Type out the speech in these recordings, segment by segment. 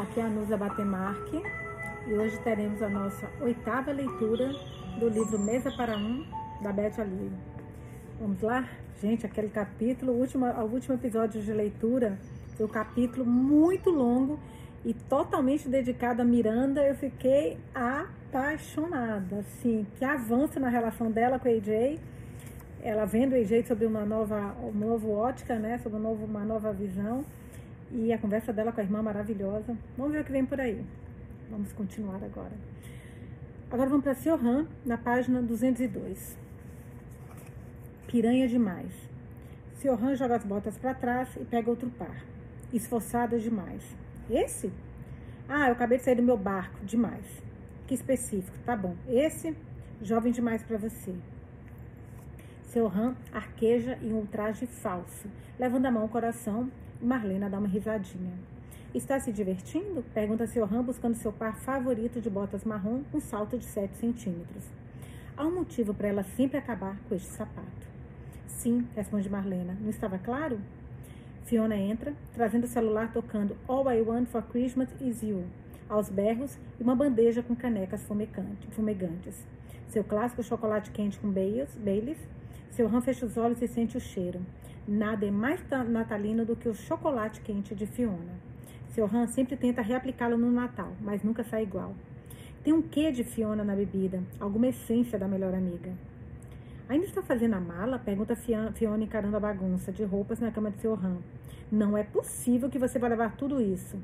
Aqui é a Nusa Batemarque e hoje teremos a nossa oitava leitura do livro Mesa para Um, da Beth Ali. Vamos lá? Gente, aquele capítulo, o último, o último episódio de leitura foi um capítulo muito longo e totalmente dedicado a Miranda. Eu fiquei apaixonada, assim, que avança na relação dela com a AJ. Ela vendo o AJ sobre uma nova, uma nova ótica, né? Sobre uma nova, uma nova visão. E a conversa dela com a irmã maravilhosa. Vamos ver o que vem por aí. Vamos continuar agora. Agora vamos para Siohan, na página 202. Piranha demais. Siohan joga as botas para trás e pega outro par. Esforçada demais. Esse? Ah, eu acabei de sair do meu barco. Demais. Que específico. Tá bom. Esse, jovem demais para você. Siohan arqueja em um ultraje falso, levando a mão ao coração Marlena dá uma risadinha. Está se divertindo? Pergunta seu Ram, buscando seu par favorito de botas marrom, um salto de 7 centímetros. Há um motivo para ela sempre acabar com este sapato. Sim, responde Marlena. Não estava claro? Fiona entra, trazendo o celular tocando All I Want for Christmas Is You, aos berros e uma bandeja com canecas fumegantes. Seu clássico chocolate quente com Baileys. Seu Ram fecha os olhos e sente o cheiro. Nada é mais natalino do que o chocolate quente de Fiona. Seu Han sempre tenta reaplicá-lo no Natal, mas nunca sai igual. Tem um quê de Fiona na bebida? Alguma essência da melhor amiga? Ainda está fazendo a mala? Pergunta Fiona encarando a bagunça de roupas na cama de seu Han. Não é possível que você vai levar tudo isso.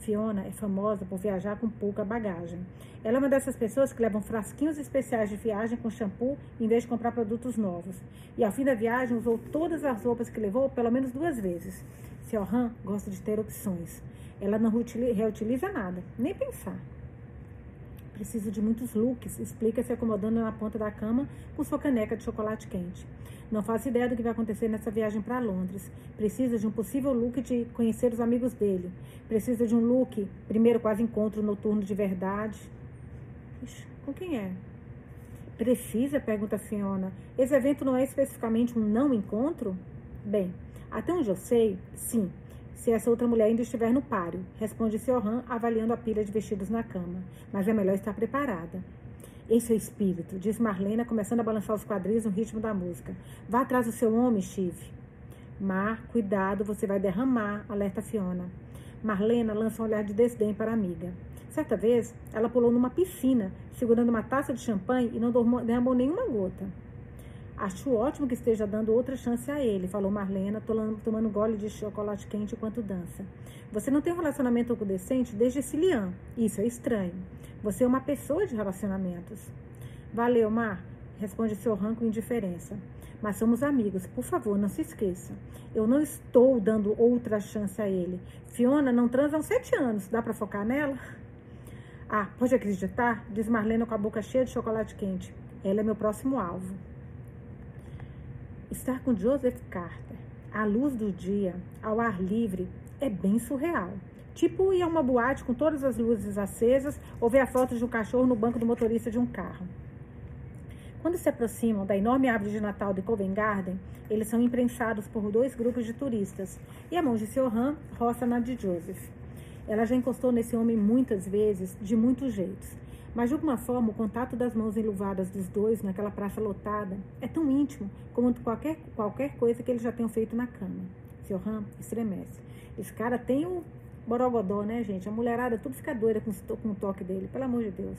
Fiona é famosa por viajar com pouca bagagem. Ela é uma dessas pessoas que levam frasquinhos especiais de viagem com shampoo em vez de comprar produtos novos. E ao fim da viagem usou todas as roupas que levou pelo menos duas vezes. Han gosta de ter opções. Ela não reutiliza nada, nem pensar. Preciso de muitos looks, explica se acomodando na ponta da cama com sua caneca de chocolate quente. Não faço ideia do que vai acontecer nessa viagem para Londres. Precisa de um possível look de conhecer os amigos dele. Precisa de um look, primeiro quase encontro noturno de verdade. Ixi, com quem é? Precisa? Pergunta a Fiona. Esse evento não é especificamente um não encontro? Bem, até onde eu sei, sim. Se essa outra mulher ainda estiver no páreo, responde Siohan, avaliando a pilha de vestidos na cama. Mas é melhor estar preparada. Esse é o espírito, diz Marlena, começando a balançar os quadris no ritmo da música. Vá atrás do seu homem, Steve. Mar, cuidado, você vai derramar, alerta Fiona. Marlena lança um olhar de desdém para a amiga. Certa vez, ela pulou numa piscina, segurando uma taça de champanhe e não derramou nenhuma gota. Acho ótimo que esteja dando outra chance a ele, falou Marlena, tomando gole de chocolate quente enquanto dança. Você não tem um relacionamento decente desde Cilian. Isso é estranho. Você é uma pessoa de relacionamentos. Valeu, Mar, responde seu ranco com indiferença. Mas somos amigos, por favor, não se esqueça. Eu não estou dando outra chance a ele. Fiona não transa há sete anos. Dá para focar nela? Ah, pode acreditar? Diz Marlena com a boca cheia de chocolate quente. Ela é meu próximo alvo. Estar com Joseph Carter, à luz do dia, ao ar livre, é bem surreal. Tipo ir a uma boate com todas as luzes acesas ou ver a foto de um cachorro no banco do motorista de um carro. Quando se aproximam da enorme árvore de Natal de Covent Garden, eles são imprensados por dois grupos de turistas e a mão de Siohan roça na de Joseph. Ela já encostou nesse homem muitas vezes, de muitos jeitos. Mas de alguma forma, o contato das mãos enluvadas dos dois naquela praça lotada é tão íntimo como qualquer, qualquer coisa que eles já tenham feito na cama. Siohan estremece. Esse cara tem o Borogodó, né, gente? A mulherada tudo fica doida com, com o toque dele, pelo amor de Deus.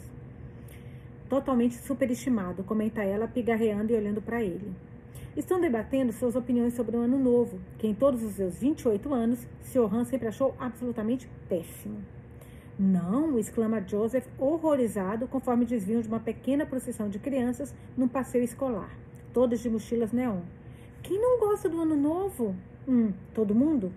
Totalmente superestimado, comenta ela, pigarreando e olhando para ele. Estão debatendo suas opiniões sobre o ano novo, que em todos os seus 28 anos, Siohan sempre achou absolutamente péssimo. Não, exclama Joseph, horrorizado, conforme desviam de uma pequena procissão de crianças num passeio escolar, todas de mochilas neon. Quem não gosta do ano novo? Hum, todo mundo?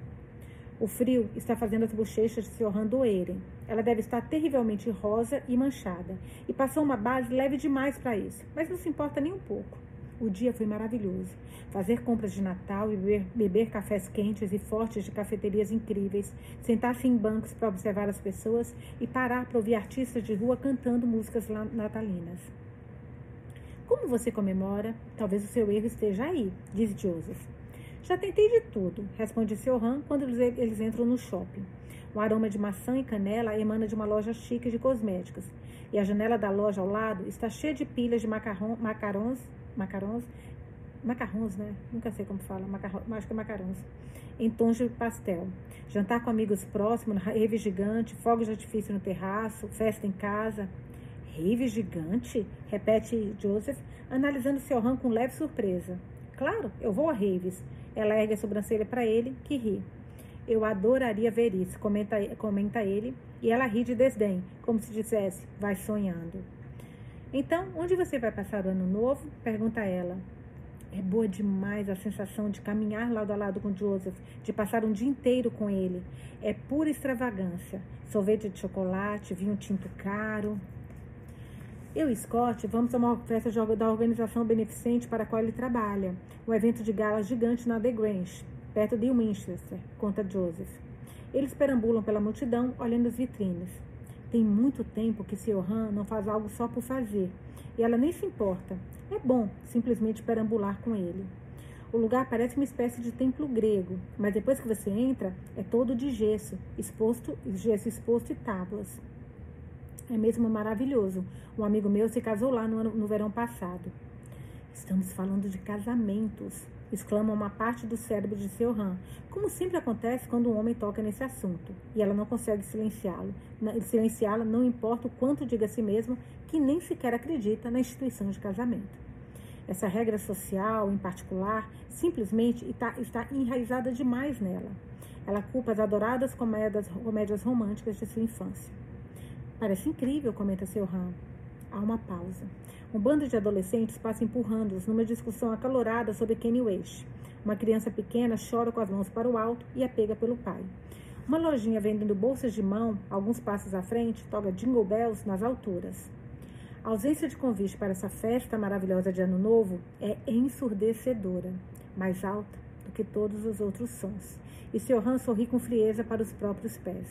O frio está fazendo as bochechas de Siohan doerem. Ela deve estar terrivelmente rosa e manchada. E passou uma base leve demais para isso, mas não se importa nem um pouco. O dia foi maravilhoso. Fazer compras de Natal e beber, beber cafés quentes e fortes de cafeterias incríveis, sentar-se em bancos para observar as pessoas e parar para ouvir artistas de rua cantando músicas natalinas. Como você comemora? Talvez o seu erro esteja aí, diz Joseph. Já tentei de tudo, responde seu Han quando eles entram no shopping. O aroma de maçã e canela emana de uma loja chique de cosméticos. E a janela da loja ao lado está cheia de pilhas de macarrão, macarrões, macarrões, né? Nunca sei como fala, macarrão, acho que é macarrões. Em tons de pastel. Jantar com amigos próximos, rave gigante, fogos de artifício no terraço, festa em casa. Rave gigante? Repete Joseph, analisando seu ramo com leve surpresa. Claro, eu vou a raves. Ela ergue a sobrancelha para ele, que ri. Eu adoraria ver isso, comenta, comenta ele, e ela ri de desdém, como se dissesse, vai sonhando. Então, onde você vai passar o ano novo? Pergunta ela. É boa demais a sensação de caminhar lado a lado com Joseph, de passar um dia inteiro com ele. É pura extravagância. Sorvete de chocolate, vinho tinto caro. Eu e Scott vamos a uma festa da organização beneficente para a qual ele trabalha, um evento de gala gigante na The Grange, perto de Winchester, conta Joseph. Eles perambulam pela multidão, olhando as vitrines. Tem muito tempo que Sr. Han não faz algo só por fazer, e ela nem se importa. É bom simplesmente perambular com ele. O lugar parece uma espécie de templo grego, mas depois que você entra, é todo de gesso, exposto, gesso exposto e tábuas. É mesmo maravilhoso. Um amigo meu se casou lá no, no verão passado. Estamos falando de casamentos, exclama uma parte do cérebro de seu Han, como sempre acontece quando um homem toca nesse assunto, e ela não consegue silenciá-lo. Silenciá-la não importa o quanto diga a si mesmo que nem sequer acredita na instituição de casamento. Essa regra social, em particular, simplesmente está, está enraizada demais nela. Ela culpa as adoradas comédias, comédias românticas de sua infância. Parece incrível, comenta seu Ram. Há uma pausa. Um bando de adolescentes passa empurrando-os numa discussão acalorada sobre Kanye West. Uma criança pequena chora com as mãos para o alto e é pega pelo pai. Uma lojinha vendendo bolsas de mão, alguns passos à frente, toca jingle bells nas alturas. A ausência de convite para essa festa maravilhosa de Ano Novo é ensurdecedora, mais alta do que todos os outros sons. E Sr. sorri com frieza para os próprios pés.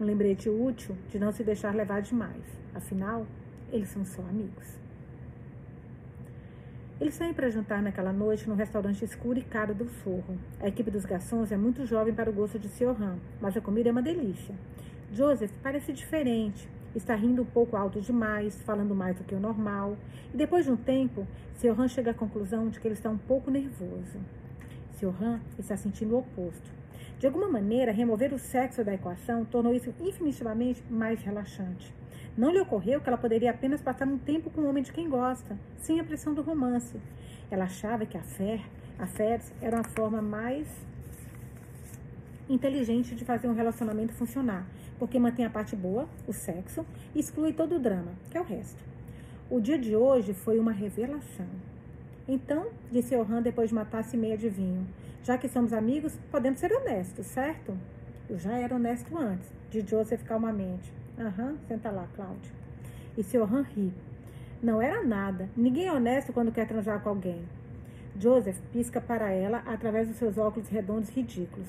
Um lembrete útil de não se deixar levar demais. Afinal, eles são só amigos. Eles saem para jantar naquela noite num restaurante escuro e caro do Sorro. A equipe dos garçons é muito jovem para o gosto de Sr. mas a comida é uma delícia. Joseph parece diferente, está rindo um pouco alto demais, falando mais do que o normal, e depois de um tempo, seu Han chega à conclusão de que ele está um pouco nervoso. Seu Han está sentindo o oposto. De alguma maneira, remover o sexo da equação tornou isso infinitivamente mais relaxante. Não lhe ocorreu que ela poderia apenas passar um tempo com um homem de quem gosta, sem a pressão do romance. Ela achava que a fé, a fé era uma forma mais inteligente de fazer um relacionamento funcionar, porque mantém a parte boa, o sexo, e exclui todo o drama, que é o resto. O dia de hoje foi uma revelação. Então, disse Johan depois de uma taça e meia de vinho, já que somos amigos, podemos ser honestos, certo? Eu já era honesto antes, de Joseph calmamente. Aham, uhum, senta lá, Cláudio. E Johan ri. Não era nada. Ninguém é honesto quando quer transar com alguém. Joseph pisca para ela através dos seus óculos redondos ridículos.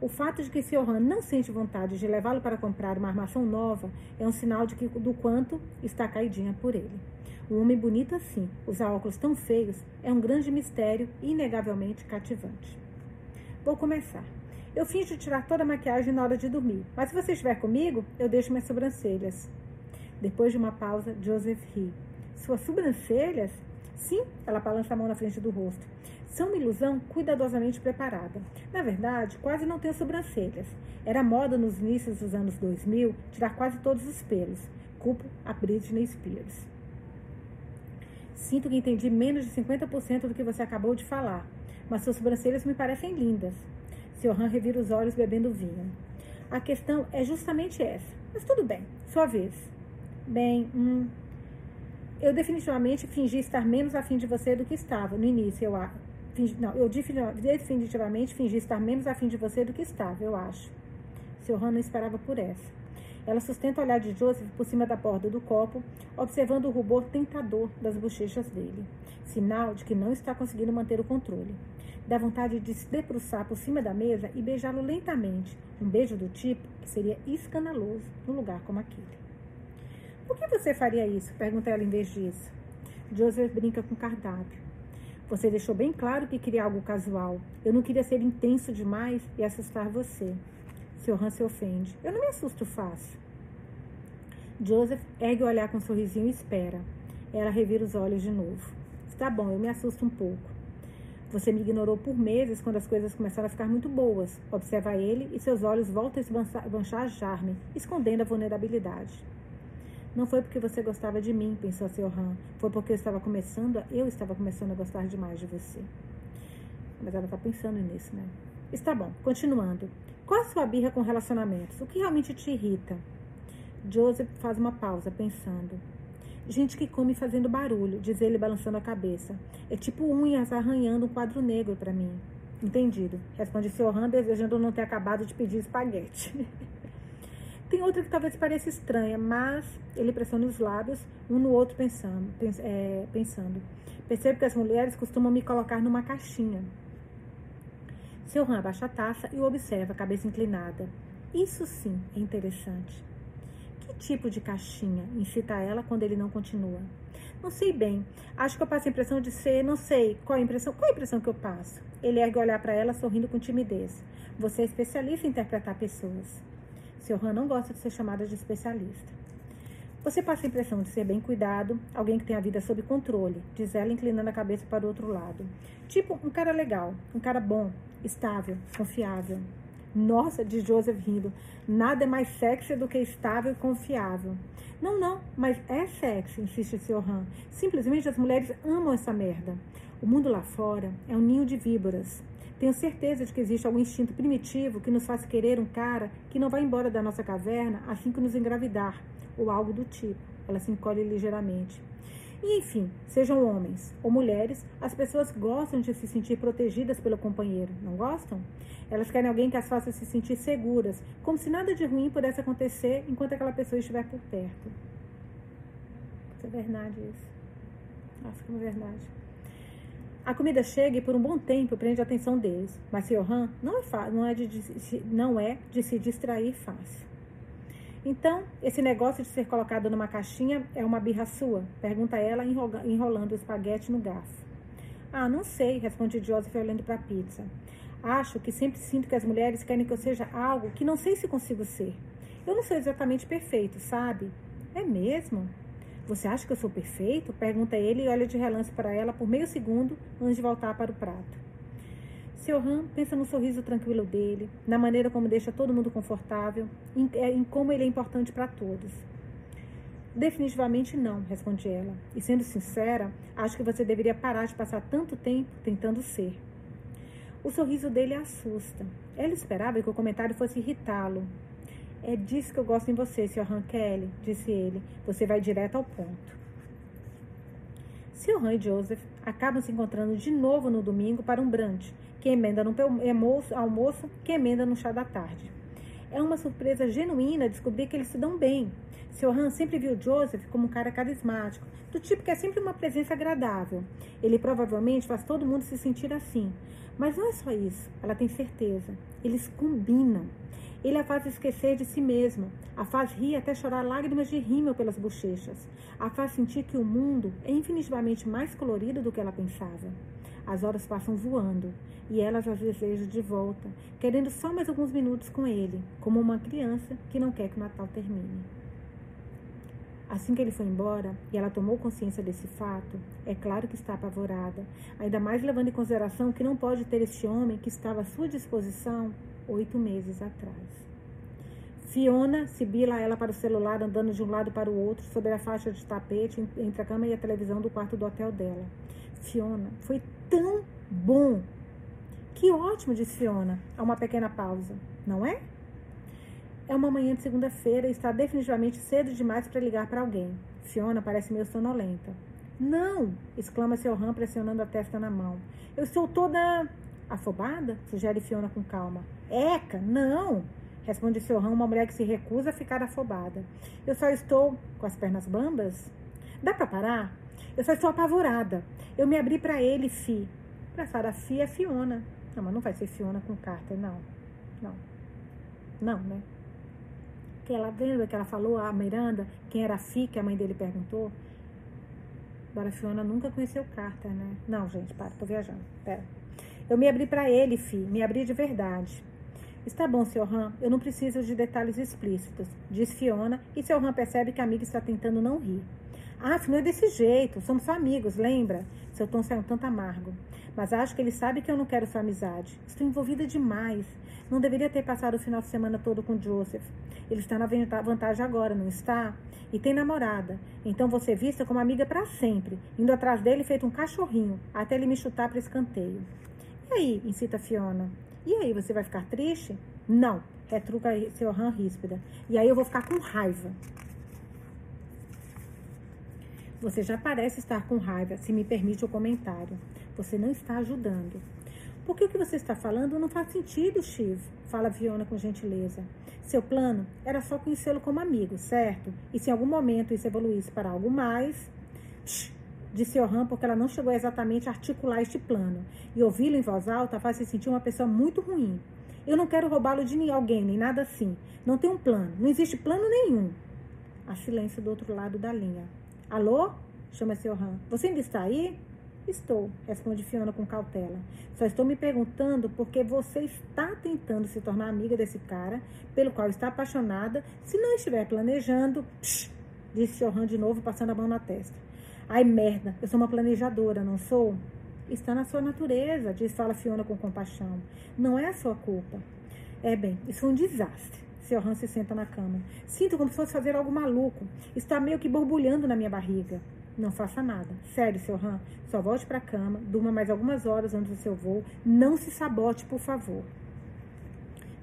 O fato de que Johan não sente vontade de levá-lo para comprar uma armação nova é um sinal de que, do quanto está caidinha por ele. Um homem bonito assim, usar óculos tão feios, é um grande mistério e inegavelmente cativante. Vou começar. Eu finjo tirar toda a maquiagem na hora de dormir, mas se você estiver comigo, eu deixo minhas sobrancelhas. Depois de uma pausa, Joseph ri. Suas sobrancelhas? Sim, ela balança a mão na frente do rosto são uma ilusão cuidadosamente preparada. Na verdade, quase não tenho sobrancelhas. Era moda nos inícios dos anos 2000 tirar quase todos os pelos. Culpo a Britney Spears. Sinto que entendi menos de 50% do que você acabou de falar, mas suas sobrancelhas me parecem lindas. Sr. Han revira os olhos bebendo vinho. A questão é justamente essa. Mas tudo bem, sua vez. Bem, hum, eu definitivamente fingi estar menos afim de você do que estava no início, eu acho não, eu definitivamente fingi estar menos afim de você do que estava, eu acho. Seu Han não esperava por essa. Ela sustenta o olhar de Joseph por cima da borda do copo, observando o rubor tentador das bochechas dele. Sinal de que não está conseguindo manter o controle. Dá vontade de se debruçar por cima da mesa e beijá-lo lentamente. Um beijo do tipo que seria escandaloso num lugar como aquele. Por que você faria isso? Pergunta ela em vez disso. Joseph brinca com o cardápio. Você deixou bem claro que queria algo casual. Eu não queria ser intenso demais e assustar você. Seu se ofende. Eu não me assusto fácil. Joseph ergue o olhar com um sorrisinho e espera. Ela revira os olhos de novo. Está bom, eu me assusto um pouco. Você me ignorou por meses quando as coisas começaram a ficar muito boas. Observa ele e seus olhos voltam a esbanjar-me, escondendo a vulnerabilidade. Não foi porque você gostava de mim, pensou seu Han. Foi porque eu estava começando, a, eu estava começando a gostar demais de você. Mas ela está pensando nisso, né? Está bom, continuando. Qual a sua birra com relacionamentos? O que realmente te irrita? Joseph faz uma pausa, pensando. Gente que come fazendo barulho, diz ele balançando a cabeça. É tipo unhas arranhando um quadro negro para mim. Entendido, responde seu Han, desejando não ter acabado de pedir espaguete. Tem outra que talvez pareça estranha, mas ele pressiona os lábios, um no outro pensando. Pens é, pensando. Percebo que as mulheres costumam me colocar numa caixinha. Seu Han abaixa a taça e o observa, cabeça inclinada. Isso sim é interessante. Que tipo de caixinha? incita ela quando ele não continua. Não sei bem. Acho que eu passo a impressão de ser, não sei. Qual a impressão? Qual a impressão que eu passo? Ele ergue olhar para ela sorrindo com timidez. Você é especialista em interpretar pessoas. Seu Han não gosta de ser chamada de especialista. Você passa a impressão de ser bem cuidado, alguém que tem a vida sob controle, diz ela inclinando a cabeça para o outro lado. Tipo, um cara legal, um cara bom, estável, confiável. Nossa, diz Joseph rindo, nada é mais sexy do que estável e confiável. Não, não, mas é sexy, insiste seu Han. Simplesmente as mulheres amam essa merda. O mundo lá fora é um ninho de víboras. Tenho certeza de que existe algum instinto primitivo que nos faz querer um cara que não vai embora da nossa caverna assim que nos engravidar, ou algo do tipo. Ela se encolhe ligeiramente. E enfim, sejam homens ou mulheres, as pessoas gostam de se sentir protegidas pelo companheiro, não gostam? Elas querem alguém que as faça se sentir seguras, como se nada de ruim pudesse acontecer enquanto aquela pessoa estiver por perto. Isso é verdade isso. Acho que é verdade. A comida chega e por um bom tempo prende a atenção deles, mas Johan não é, não é, de, não é de se distrair fácil. Então, esse negócio de ser colocado numa caixinha é uma birra sua? Pergunta ela, enrolando o espaguete no garfo. Ah, não sei, responde Joseph olhando para a pizza. Acho que sempre sinto que as mulheres querem que eu seja algo que não sei se consigo ser. Eu não sou exatamente perfeito, sabe? É mesmo? Você acha que eu sou perfeito? Pergunta ele e olha de relance para ela por meio segundo antes de voltar para o prato. Seu Han pensa no sorriso tranquilo dele, na maneira como deixa todo mundo confortável, em, é, em como ele é importante para todos. Definitivamente não, responde ela. E sendo sincera, acho que você deveria parar de passar tanto tempo tentando ser. O sorriso dele assusta. Ela esperava que o comentário fosse irritá-lo, é disso que eu gosto em você, Sr. Han Kelly, disse ele. Você vai direto ao ponto. Sr. Han e Joseph acabam se encontrando de novo no domingo para um brunch, que emenda no almoço, que emenda no chá da tarde. É uma surpresa genuína descobrir que eles se dão bem. Sr. Han sempre viu Joseph como um cara carismático, do tipo que é sempre uma presença agradável. Ele provavelmente faz todo mundo se sentir assim. Mas não é só isso, ela tem certeza. Eles combinam. Ele a faz esquecer de si mesma, a faz rir até chorar lágrimas de rímel pelas bochechas, a faz sentir que o mundo é infinitivamente mais colorido do que ela pensava. As horas passam voando e elas as deseja de volta, querendo só mais alguns minutos com ele, como uma criança que não quer que o Natal termine. Assim que ele foi embora e ela tomou consciência desse fato, é claro que está apavorada, ainda mais levando em consideração que não pode ter este homem que estava à sua disposição oito meses atrás. Fiona sibila ela para o celular, andando de um lado para o outro, sobre a faixa de tapete entre a cama e a televisão do quarto do hotel dela. Fiona, foi tão bom! Que ótimo, disse Fiona, a uma pequena pausa, não é? É uma manhã de segunda-feira e está definitivamente cedo demais para ligar para alguém. Fiona parece meio sonolenta. Não! exclama seu Ram pressionando a testa na mão. Eu estou toda Afobada? Sugere Fiona com calma. Eca, não! Responde seu ramo, uma mulher que se recusa a ficar afobada. Eu só estou com as pernas bambas? Dá para parar? Eu só estou apavorada. Eu me abri para ele, Fi. Pra Sara, Fi é Fiona. Não, mas não vai ser Fiona com Carter, não. Não. Não, né? Que ela lembra que ela falou a Miranda, quem era a Fi, que a mãe dele perguntou? Agora Fiona nunca conheceu Carter, né? Não, gente, para, tô viajando. Pera. Eu me abri para ele, fi, me abri de verdade. Está bom, Sr. Han, eu não preciso de detalhes explícitos, diz Fiona, e Sr. Han percebe que a amiga está tentando não rir. Ah, não é desse jeito, somos só amigos, lembra? Seu tom saiu um tanto amargo. Mas acho que ele sabe que eu não quero sua amizade. Estou envolvida demais. Não deveria ter passado o final de semana todo com Joseph. Ele está na vantagem agora, não está? E tem namorada. Então você vista como amiga para sempre, indo atrás dele feito um cachorrinho, até ele me chutar para escanteio. E aí? incita Fiona. E aí, você vai ficar triste? Não, retruca seu rã ríspida. E aí eu vou ficar com raiva. Você já parece estar com raiva, se me permite o comentário. Você não está ajudando. Porque o que você está falando não faz sentido, Shiv, fala Fiona com gentileza. Seu plano era só conhecê-lo como amigo, certo? E se em algum momento isso evoluísse para algo mais. Shh, disse Orhan porque ela não chegou exatamente a articular este plano. E ouvi-lo em voz alta faz se sentir uma pessoa muito ruim. Eu não quero roubá-lo de alguém, nem nada assim. Não tem um plano. Não existe plano nenhum. Há silêncio do outro lado da linha. Alô? Chama seu Han. Você ainda está aí? Estou, responde Fiona com cautela. Só estou me perguntando porque você está tentando se tornar amiga desse cara, pelo qual está apaixonada, se não estiver planejando. Psh, disse Johan de novo, passando a mão na testa. Ai, merda, eu sou uma planejadora, não sou? Está na sua natureza, diz fala Fiona com compaixão. Não é a sua culpa. É bem, isso foi um desastre. Seu Han se senta na cama. Sinto como se fosse fazer algo maluco. Está meio que borbulhando na minha barriga. Não faça nada. Sério, seu Han. Só volte para a cama, durma mais algumas horas antes do seu voo. Não se sabote, por favor.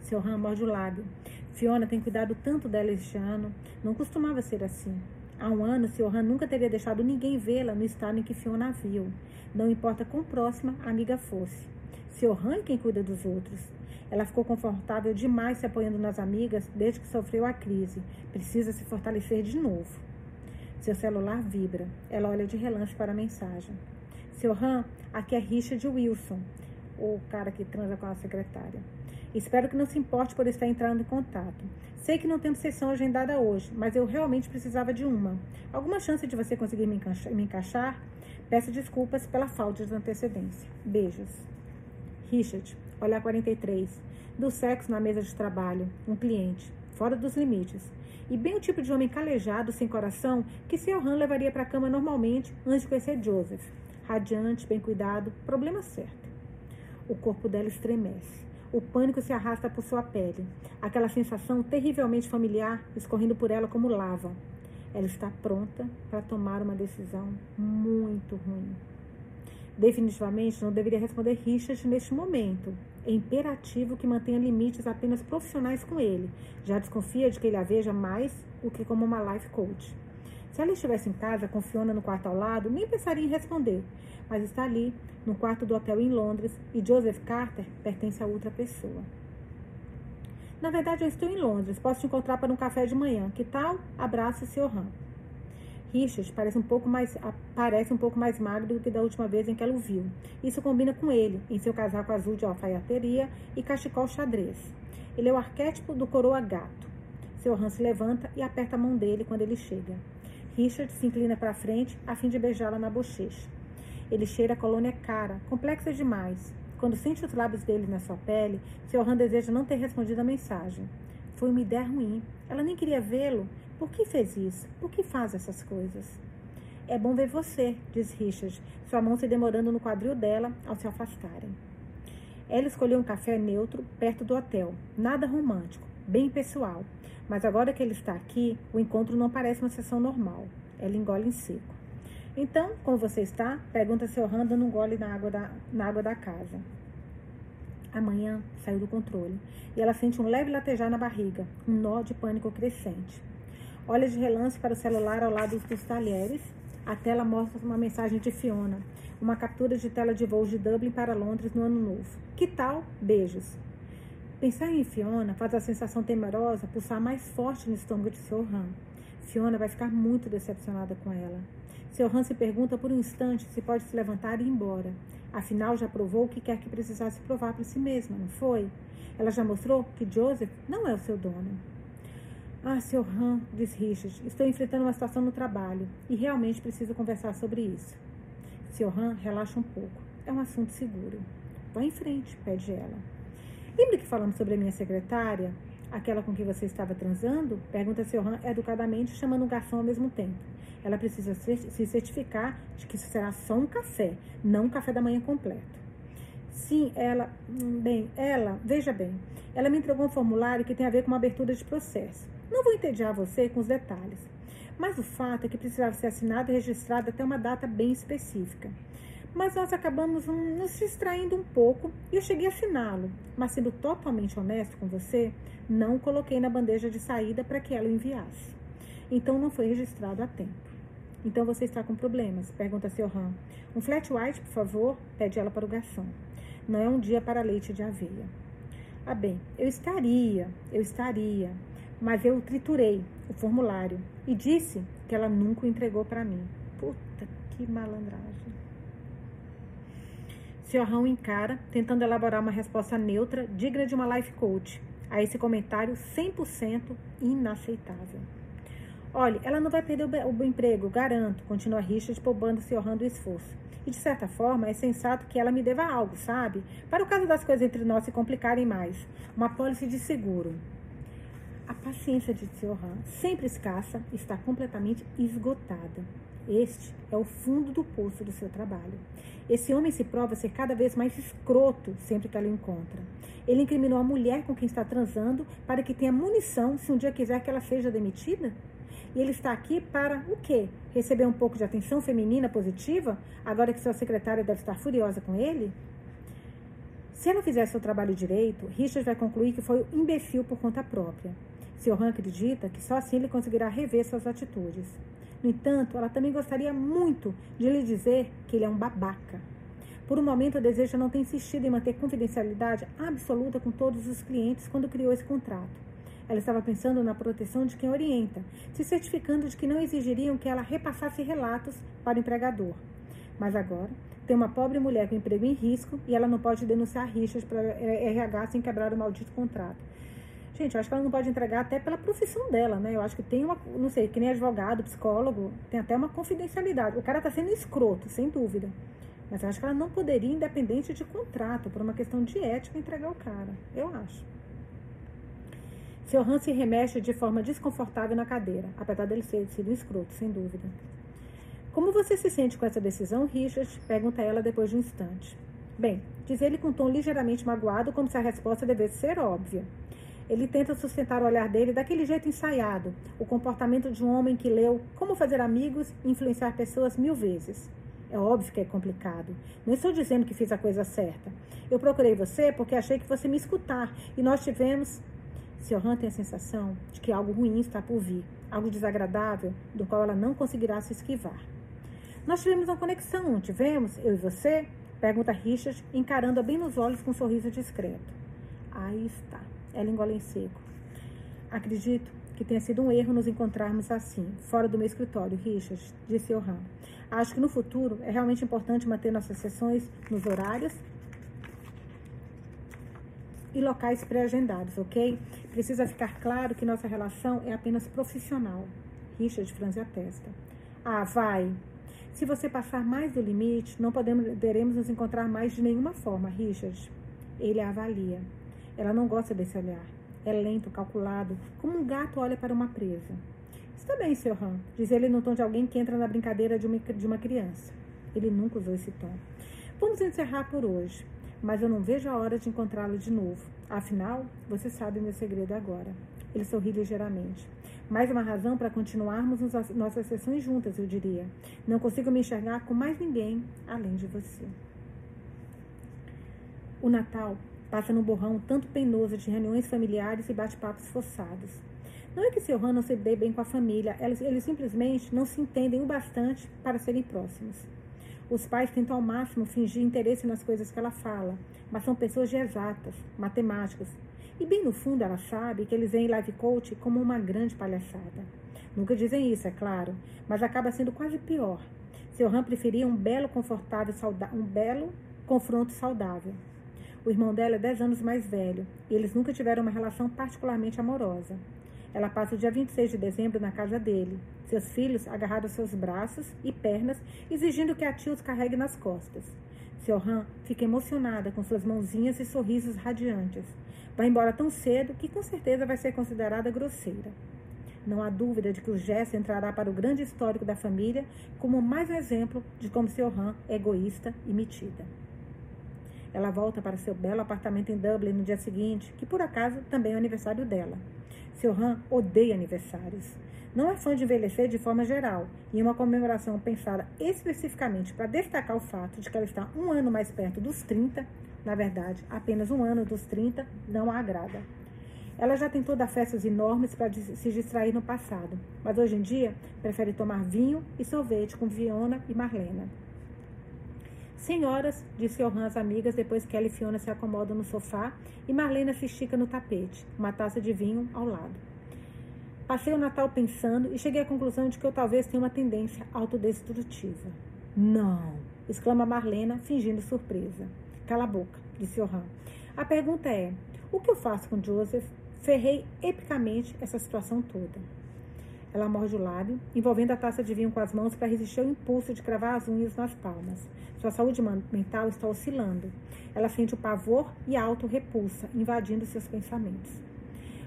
Seu Han morde o lábio. Fiona tem cuidado tanto dela este ano. Não costumava ser assim. Há um ano, Han nunca teria deixado ninguém vê-la no estado em que Fiona viu. Não importa quão próxima a amiga fosse. Han é quem cuida dos outros. Ela ficou confortável demais se apoiando nas amigas desde que sofreu a crise. Precisa se fortalecer de novo. Seu celular vibra. Ela olha de relance para a mensagem. Seu Han, aqui é Richard Wilson, o cara que transa com a secretária. Espero que não se importe por estar entrando em contato. Sei que não temos sessão agendada hoje, mas eu realmente precisava de uma. Alguma chance de você conseguir me encaixar? Peço desculpas pela falta de antecedência. Beijos. Richard, olhar 43. Do sexo na mesa de trabalho. Um cliente. Fora dos limites. E bem o tipo de homem calejado, sem coração, que seu Han levaria para a cama normalmente antes de conhecer Joseph. Radiante, bem cuidado, problema certo. O corpo dela estremece. O pânico se arrasta por sua pele. Aquela sensação terrivelmente familiar escorrendo por ela como lava. Ela está pronta para tomar uma decisão muito ruim. Definitivamente não deveria responder Richard neste momento. É imperativo que mantenha limites apenas profissionais com ele. Já desconfia de que ele a veja mais do que como uma life coach. Se ela estivesse em casa, com Fiona no quarto ao lado, nem pensaria em responder. Mas está ali, no quarto do hotel em Londres, e Joseph Carter pertence a outra pessoa. Na verdade, eu estou em Londres. Posso te encontrar para um café de manhã. Que tal? Abraço, Sr. Han. Richard parece um pouco mais parece um pouco mais magro do que da última vez em que ela o viu. Isso combina com ele, em seu casaco azul de alfaiateria e cachecol xadrez. Ele é o arquétipo do coroa gato. Seu Han se levanta e aperta a mão dele quando ele chega. Richard se inclina para frente a fim de beijá-la na bochecha. Ele cheira a colônia cara, complexa demais. Quando sente os lábios dele na sua pele, Seu Han deseja não ter respondido a mensagem. Foi uma ideia ruim. Ela nem queria vê-lo. Por que fez isso? Por que faz essas coisas? É bom ver você, diz Richard, sua mão se demorando no quadril dela ao se afastarem. Ela escolheu um café neutro perto do hotel. Nada romântico, bem pessoal. Mas agora que ele está aqui, o encontro não parece uma sessão normal. Ela engole em seco. Então, como você está? Pergunta seu Han dando um gole na água da, na água da casa. Amanhã saiu do controle e ela sente um leve latejar na barriga, um nó de pânico crescente. Olha de relance para o celular ao lado dos talheres. A tela mostra uma mensagem de Fiona, uma captura de tela de voos de Dublin para Londres no ano novo. Que tal? Beijos. Pensar em Fiona faz a sensação temerosa pulsar mais forte no estômago de Sr. Han. Fiona vai ficar muito decepcionada com ela. Sr. Han se pergunta por um instante se pode se levantar e ir embora. Afinal, já provou o que quer que precisasse provar para si mesma, não foi? Ela já mostrou que Joseph não é o seu dono. Ah, Sr. Han, diz Richard, estou enfrentando uma situação no trabalho e realmente preciso conversar sobre isso. Sr. Han relaxa um pouco. É um assunto seguro. Vá em frente, pede ela. Lembra que falamos sobre a minha secretária? Aquela com quem você estava transando? Pergunta Siohan educadamente, chamando o garçom ao mesmo tempo. Ela precisa se certificar de que isso será só um café, não um café da manhã completo. Sim, ela. Hum, bem, ela, veja bem, ela me entregou um formulário que tem a ver com uma abertura de processo. Não vou entediar você com os detalhes, mas o fato é que precisava ser assinado e registrado até uma data bem específica. Mas nós acabamos um, nos distraindo um pouco e eu cheguei a assiná-lo. Mas sendo totalmente honesto com você, não coloquei na bandeja de saída para que ela o enviasse. Então não foi registrado a tempo. Então você está com problemas? Pergunta seu Ram. Um flat white, por favor? Pede ela para o garçom. Não é um dia para leite de aveia. Ah, bem, eu estaria, eu estaria, mas eu triturei o formulário e disse que ela nunca o entregou para mim. Puta que malandragem. Seu Rão encara, tentando elaborar uma resposta neutra, digna de uma life coach, a esse comentário 100% inaceitável. Olha, ela não vai perder o, o emprego, garanto, continua Richard, poupando seu Rão do esforço. E de certa forma é sensato que ela me deva algo, sabe? Para o caso das coisas entre nós se complicarem mais. Uma pólice de seguro. A paciência de Tiohan, sempre escassa, está completamente esgotada. Este é o fundo do poço do seu trabalho. Esse homem se prova ser cada vez mais escroto sempre que ela o encontra. Ele incriminou a mulher com quem está transando para que tenha munição se um dia quiser que ela seja demitida? E ele está aqui para o quê? Receber um pouco de atenção feminina positiva, agora que sua secretária deve estar furiosa com ele? Se ela fizer seu trabalho direito, Richard vai concluir que foi um imbecil por conta própria. Siohan acredita que só assim ele conseguirá rever suas atitudes. No entanto, ela também gostaria muito de lhe dizer que ele é um babaca. Por um momento, Deseja não ter insistido em manter confidencialidade absoluta com todos os clientes quando criou esse contrato. Ela estava pensando na proteção de quem orienta, se certificando de que não exigiriam que ela repassasse relatos para o empregador. Mas agora, tem uma pobre mulher com emprego em risco e ela não pode denunciar rixas para RH sem quebrar o maldito contrato. Gente, eu acho que ela não pode entregar até pela profissão dela, né? Eu acho que tem uma, não sei, que nem advogado, psicólogo, tem até uma confidencialidade. O cara tá sendo escroto, sem dúvida. Mas eu acho que ela não poderia, independente de contrato, por uma questão de ética, entregar o cara. Eu acho. Seu Han se remexe de forma desconfortável na cadeira, apesar dele ser sido um escroto, sem dúvida. Como você se sente com essa decisão, Richard? Pergunta ela depois de um instante. Bem, diz ele com um tom ligeiramente magoado, como se a resposta devesse ser óbvia. Ele tenta sustentar o olhar dele daquele jeito ensaiado, o comportamento de um homem que leu Como Fazer Amigos e Influenciar Pessoas mil vezes. É óbvio que é complicado. Não estou dizendo que fiz a coisa certa. Eu procurei você porque achei que você me escutar e nós tivemos Siohan tem a sensação de que algo ruim está por vir, algo desagradável do qual ela não conseguirá se esquivar. Nós tivemos uma conexão, não tivemos? Eu e você? Pergunta Richard, encarando-a bem nos olhos com um sorriso discreto. Aí está. Ela engole em seco. Acredito que tenha sido um erro nos encontrarmos assim, fora do meu escritório, Richard, disse Johan. Acho que no futuro é realmente importante manter nossas sessões nos horários e locais pré-agendados, ok? Precisa ficar claro que nossa relação é apenas profissional. Richard franze a testa. Ah, vai. Se você passar mais do limite, não poderemos nos encontrar mais de nenhuma forma, Richard. Ele a avalia. Ela não gosta desse olhar. É lento, calculado, como um gato olha para uma presa. Está bem, seu Han, diz ele no tom de alguém que entra na brincadeira de uma, de uma criança. Ele nunca usou esse tom. Vamos encerrar por hoje mas eu não vejo a hora de encontrá-lo de novo. Afinal, você sabe meu segredo agora. Ele sorri ligeiramente. Mais uma razão para continuarmos nossas sessões juntas, eu diria. Não consigo me enxergar com mais ninguém além de você. O Natal passa num borrão tanto penoso de reuniões familiares e bate-papos forçados. Não é que seu Han não se dê bem com a família, eles, eles simplesmente não se entendem o bastante para serem próximos. Os pais tentam ao máximo fingir interesse nas coisas que ela fala, mas são pessoas de exatas, matemáticas. E bem no fundo ela sabe que eles veem life coach como uma grande palhaçada. Nunca dizem isso, é claro, mas acaba sendo quase pior. Seu Ram preferia um belo, confortável, um belo confronto saudável. O irmão dela é 10 anos mais velho e eles nunca tiveram uma relação particularmente amorosa. Ela passa o dia 26 de dezembro na casa dele, seus filhos agarrados aos seus braços e pernas, exigindo que a tia os carregue nas costas. Seu Han fica emocionada com suas mãozinhas e sorrisos radiantes. Vai embora tão cedo que com certeza vai ser considerada grosseira. Não há dúvida de que o gesto entrará para o grande histórico da família como mais um exemplo de como seu Han é egoísta e metida. Ela volta para seu belo apartamento em Dublin no dia seguinte, que por acaso também é o aniversário dela. Seu Han odeia aniversários. Não é fã de envelhecer de forma geral, e uma comemoração pensada especificamente para destacar o fato de que ela está um ano mais perto dos 30, na verdade, apenas um ano dos 30, não a agrada. Ela já tentou dar festas enormes para se distrair no passado, mas hoje em dia prefere tomar vinho e sorvete com Fiona e Marlena. Senhoras, disse Johan às amigas depois que ela e Fiona se acomodam no sofá e Marlena se estica no tapete, uma taça de vinho ao lado. Passei o Natal pensando e cheguei à conclusão de que eu talvez tenha uma tendência autodestrutiva. Não! exclama Marlena, fingindo surpresa. Cala a boca, disse Johan. A pergunta é: o que eu faço com Joseph? Ferrei epicamente essa situação toda. Ela morde o lábio, envolvendo a taça de vinho com as mãos para resistir ao impulso de cravar as unhas nas palmas. Sua saúde mental está oscilando. Ela sente o pavor e a auto-repulsa invadindo seus pensamentos.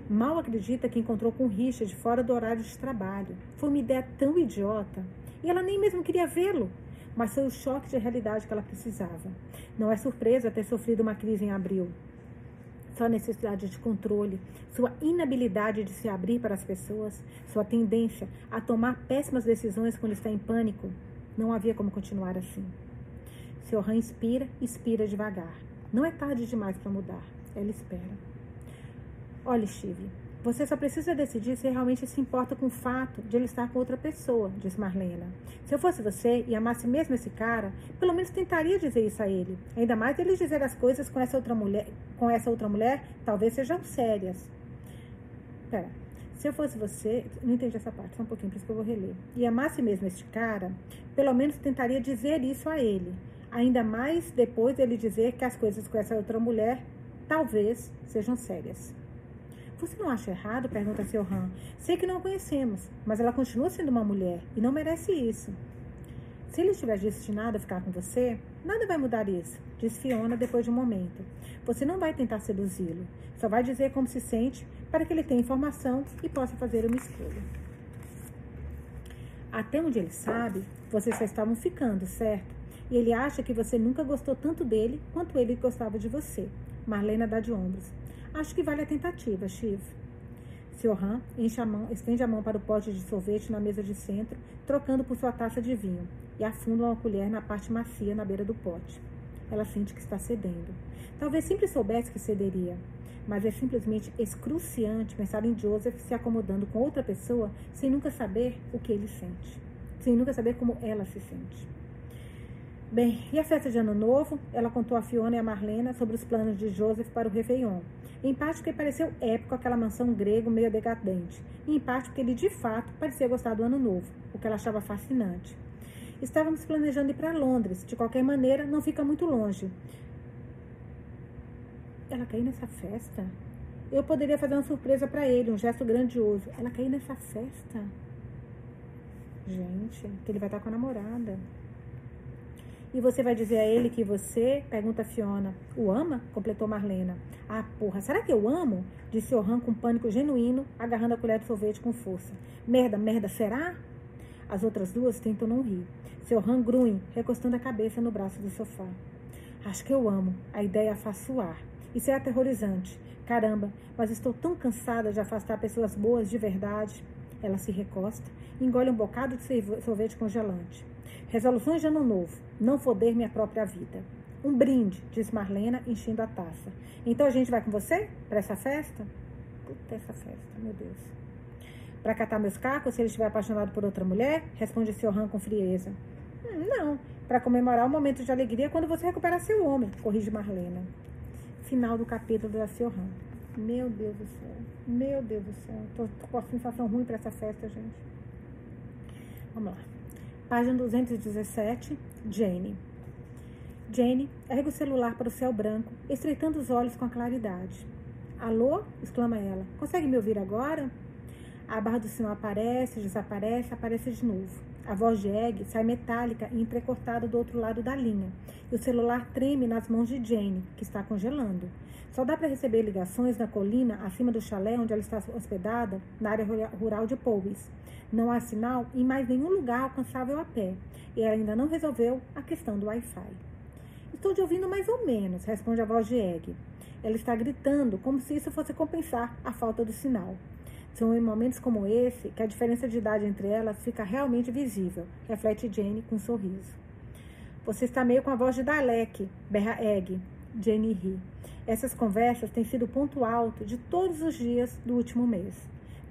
Mal acredita que encontrou com Richard fora do horário de trabalho. Foi uma ideia tão idiota. E ela nem mesmo queria vê-lo. Mas foi o choque de realidade que ela precisava. Não é surpresa ter sofrido uma crise em abril. Sua necessidade de controle, sua inabilidade de se abrir para as pessoas, sua tendência a tomar péssimas decisões quando está em pânico. Não havia como continuar assim. Rã inspira, expira devagar. Não é tarde demais para mudar. Ela espera. Olhe, Steve, você só precisa decidir se realmente se importa com o fato de ele estar com outra pessoa, disse Marlena. Se eu fosse você e amasse mesmo esse cara, pelo menos tentaria dizer isso a ele. Ainda mais ele dizer as coisas com essa outra mulher, com essa outra mulher, talvez sejam sérias. Pera, se eu fosse você, não entendi essa parte, só um pouquinho, por isso que eu vou reler. E amasse mesmo este cara, pelo menos tentaria dizer isso a ele. Ainda mais depois dele dizer que as coisas com essa outra mulher talvez sejam sérias. Você não acha errado? Pergunta seu Han. Sei que não a conhecemos, mas ela continua sendo uma mulher e não merece isso. Se ele estiver destinado a ficar com você, nada vai mudar isso, diz Fiona depois de um momento. Você não vai tentar seduzi-lo, só vai dizer como se sente para que ele tenha informação e possa fazer uma escolha. Até onde ele sabe, vocês só estavam ficando, certo? E ele acha que você nunca gostou tanto dele quanto ele gostava de você. Marlena dá de ombros. Acho que vale a tentativa, Shiv. Mão, estende a mão para o pote de sorvete na mesa de centro, trocando por sua taça de vinho, e afunda uma colher na parte macia na beira do pote. Ela sente que está cedendo. Talvez sempre soubesse que cederia, mas é simplesmente excruciante pensar em Joseph se acomodando com outra pessoa sem nunca saber o que ele sente, sem nunca saber como ela se sente. Bem, e a festa de Ano Novo? Ela contou a Fiona e a Marlena sobre os planos de Joseph para o Réveillon. Em parte porque pareceu épico aquela mansão grego meio decadente, e em parte porque ele de fato parecia gostar do Ano Novo, o que ela achava fascinante. Estávamos planejando ir para Londres, de qualquer maneira, não fica muito longe. Ela caiu nessa festa? Eu poderia fazer uma surpresa para ele, um gesto grandioso. Ela caiu nessa festa? Gente, que ele vai estar com a namorada. E você vai dizer a ele que você, pergunta Fiona, o ama? Completou Marlena. Ah, porra, será que eu amo? Disse Orhan com pânico genuíno, agarrando a colher de sorvete com força. Merda, merda, será? As outras duas tentam não rir. Seu Han grunhe, recostando a cabeça no braço do sofá. Acho que eu amo. A ideia faz suar. Isso é aterrorizante. Caramba, mas estou tão cansada de afastar pessoas boas de verdade. Ela se recosta e engole um bocado de sorvete congelante. Resoluções de ano novo. Não foder minha própria vida. Um brinde, disse Marlena, enchendo a taça. Então a gente vai com você para essa festa? Puta, essa festa, meu Deus. Para catar meus cacos se ele estiver apaixonado por outra mulher? Responde seu com frieza. Hum, não, para comemorar o momento de alegria quando você recuperar seu homem, corrige Marlena. Final do capítulo da Siohan. Meu Deus do céu. Meu Deus do céu. Tô, tô com a sensação ruim para essa festa, gente. Vamos lá. Página 217, Jane. Jane ergue o celular para o céu branco, estreitando os olhos com a claridade. Alô? exclama ela. Consegue me ouvir agora? A barra do sinal aparece, desaparece, aparece de novo. A voz de Egg sai metálica e entrecortada do outro lado da linha, e o celular treme nas mãos de Jane, que está congelando. Só dá para receber ligações na colina acima do chalé onde ela está hospedada, na área rural de Powys. Não há sinal em mais nenhum lugar alcançável a pé. E ela ainda não resolveu a questão do Wi-Fi. Estou te ouvindo mais ou menos, responde a voz de Egg. Ela está gritando, como se isso fosse compensar a falta do sinal. São em momentos como esse que a diferença de idade entre elas fica realmente visível, reflete Jane com um sorriso. Você está meio com a voz de Dalek, berra Egg. Jane ri. Essas conversas têm sido o ponto alto de todos os dias do último mês,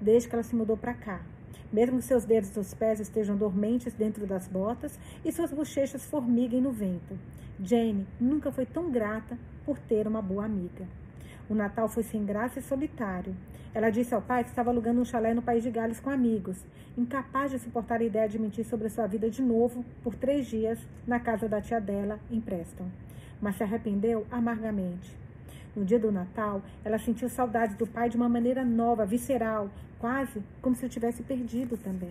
desde que ela se mudou para cá. Mesmo que seus dedos dos pés estejam dormentes dentro das botas e suas bochechas formiguem no vento. Jane nunca foi tão grata por ter uma boa amiga. O Natal foi sem graça e solitário. Ela disse ao pai que estava alugando um chalé no País de Gales com amigos, incapaz de suportar a ideia de mentir sobre sua vida de novo por três dias na casa da tia dela, em Preston. Mas se arrependeu amargamente. No dia do Natal, ela sentiu saudade do pai de uma maneira nova, visceral, quase como se o tivesse perdido também.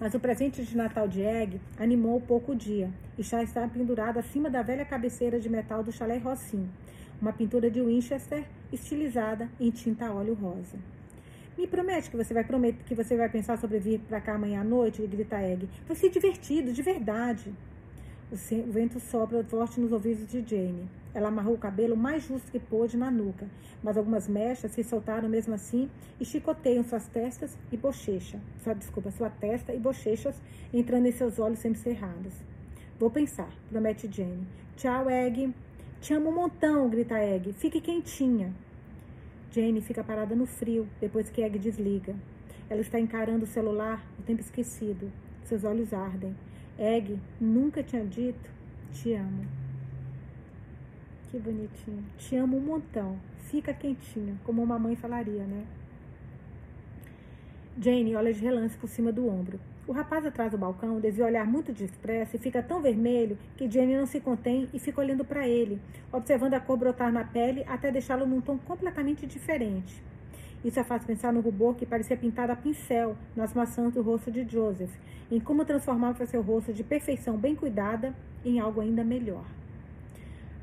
Mas o presente de Natal de Egg animou pouco o dia e já estava pendurado acima da velha cabeceira de metal do chalé Rossin, uma pintura de Winchester estilizada em tinta óleo rosa. Me promete que você vai prometer que você vai pensar sobre vir para cá amanhã à noite, grita Egg. Vai ser divertido, de verdade. O vento sopra forte nos ouvidos de Jane. Ela amarrou o cabelo o mais justo que pôde na nuca, mas algumas mechas se soltaram mesmo assim e chicoteiam suas testas e bochecha. Sua, desculpa, sua testa e bochechas entrando em seus olhos semicerrados. Vou pensar, promete Jane. Tchau, Egg. Te amo um montão, grita Egg. Fique quentinha. Jane fica parada no frio depois que Egg desliga. Ela está encarando o celular o tempo esquecido. Seus olhos ardem. Egg nunca tinha dito te amo. Que bonitinho. Te amo um montão. Fica quentinha, como uma mãe falaria, né? Jane olha de relance por cima do ombro. O rapaz atrás do balcão desvia olhar muito depressa e fica tão vermelho que Jane não se contém e fica olhando para ele, observando a cor brotar na pele até deixá-lo num tom completamente diferente. Isso a faz pensar no rubor que parecia pintado a pincel nas maçãs do rosto de Joseph, em como transformava seu rosto de perfeição bem cuidada em algo ainda melhor.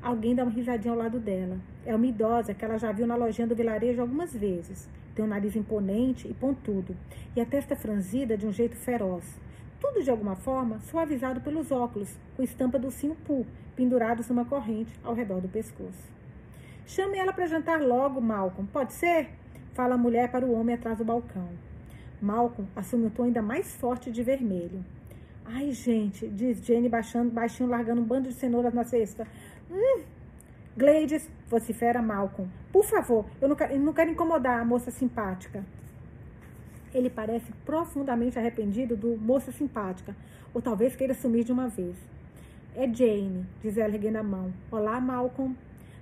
Alguém dá uma risadinha ao lado dela. É uma idosa que ela já viu na lojinha do vilarejo algumas vezes. Tem um nariz imponente e pontudo, e a testa franzida de um jeito feroz. Tudo de alguma forma suavizado pelos óculos, com estampa do Simpu, pendurados numa corrente ao redor do pescoço. Chame ela para jantar logo, Malcolm. Pode ser? Fala a mulher para o homem atrás do balcão. Malcolm assume um tom ainda mais forte de vermelho. Ai, gente, diz Jane baixando, baixinho, largando um bando de cenouras na cesta. Hum. Gleides, vocifera Malcolm. Por favor, eu não, quero, eu não quero incomodar a moça simpática. Ele parece profundamente arrependido do moça simpática, ou talvez queira sumir de uma vez. É Jane, diz ela erguendo a mão. Olá, Malcolm.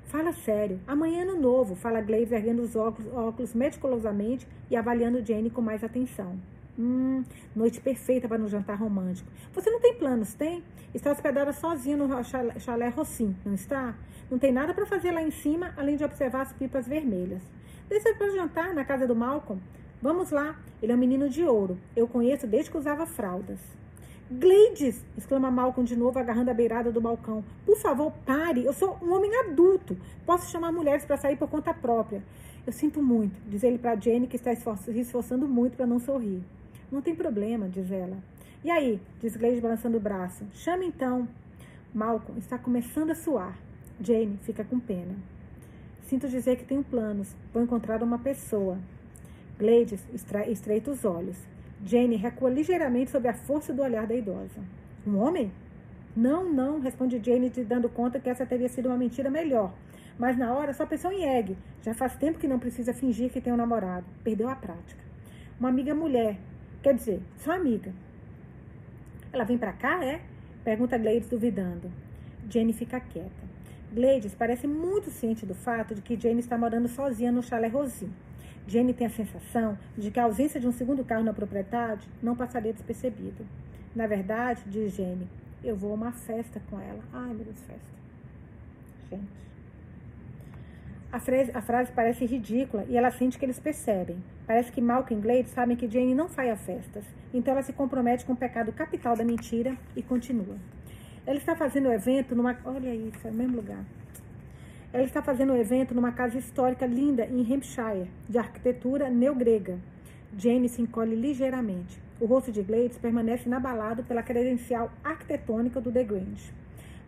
Fala sério. Amanhã é ano novo, fala Gleides erguendo os óculos, óculos meticulosamente e avaliando Jane com mais atenção. Hum, noite perfeita para um jantar romântico. Você não tem planos, tem? Está hospedada sozinha no chalé, chalé Rossim, não está? Não tem nada para fazer lá em cima, além de observar as pipas vermelhas. Desça para jantar na casa do Malcolm. Vamos lá, ele é um menino de ouro. Eu conheço desde que usava fraldas. Gleides! exclama Malcolm de novo, agarrando a beirada do balcão. Por favor, pare. Eu sou um homem adulto. Posso chamar mulheres para sair por conta própria. Eu sinto muito, diz ele para Jane, que está se esforçando muito para não sorrir. Não tem problema, diz ela. E aí? Diz Gleice balançando o braço. Chama então. Malcolm está começando a suar. Jane fica com pena. Sinto dizer que tenho planos. Vou encontrar uma pessoa. Gleides estreita os olhos. Jane recua ligeiramente sob a força do olhar da idosa. Um homem? Não, não, responde Jane, dando conta que essa teria sido uma mentira melhor. Mas na hora só pensou em Egg. Já faz tempo que não precisa fingir que tem um namorado. Perdeu a prática. Uma amiga mulher, Quer dizer, sua amiga. Ela vem para cá, é? Pergunta Gleides duvidando. Jane fica quieta. Gleides parece muito ciente do fato de que Jane está morando sozinha no chalé Rosi. Jane tem a sensação de que a ausência de um segundo carro na propriedade não passaria despercebido. Na verdade, diz Jane, eu vou a uma festa com ela. Ai, meu Deus, festa. Gente. A frase, a frase parece ridícula e ela sente que eles percebem. Parece que Malcolm e Glade sabem que Jane não faia festas. Então ela se compromete com o pecado capital da mentira e continua. Ela está fazendo o evento numa. Olha isso, é o mesmo lugar. Ela está fazendo um evento numa casa histórica linda em Hampshire, de arquitetura neogrega. Jane se encolhe ligeiramente. O rosto de Glades permanece inabalado pela credencial arquitetônica do The Grange.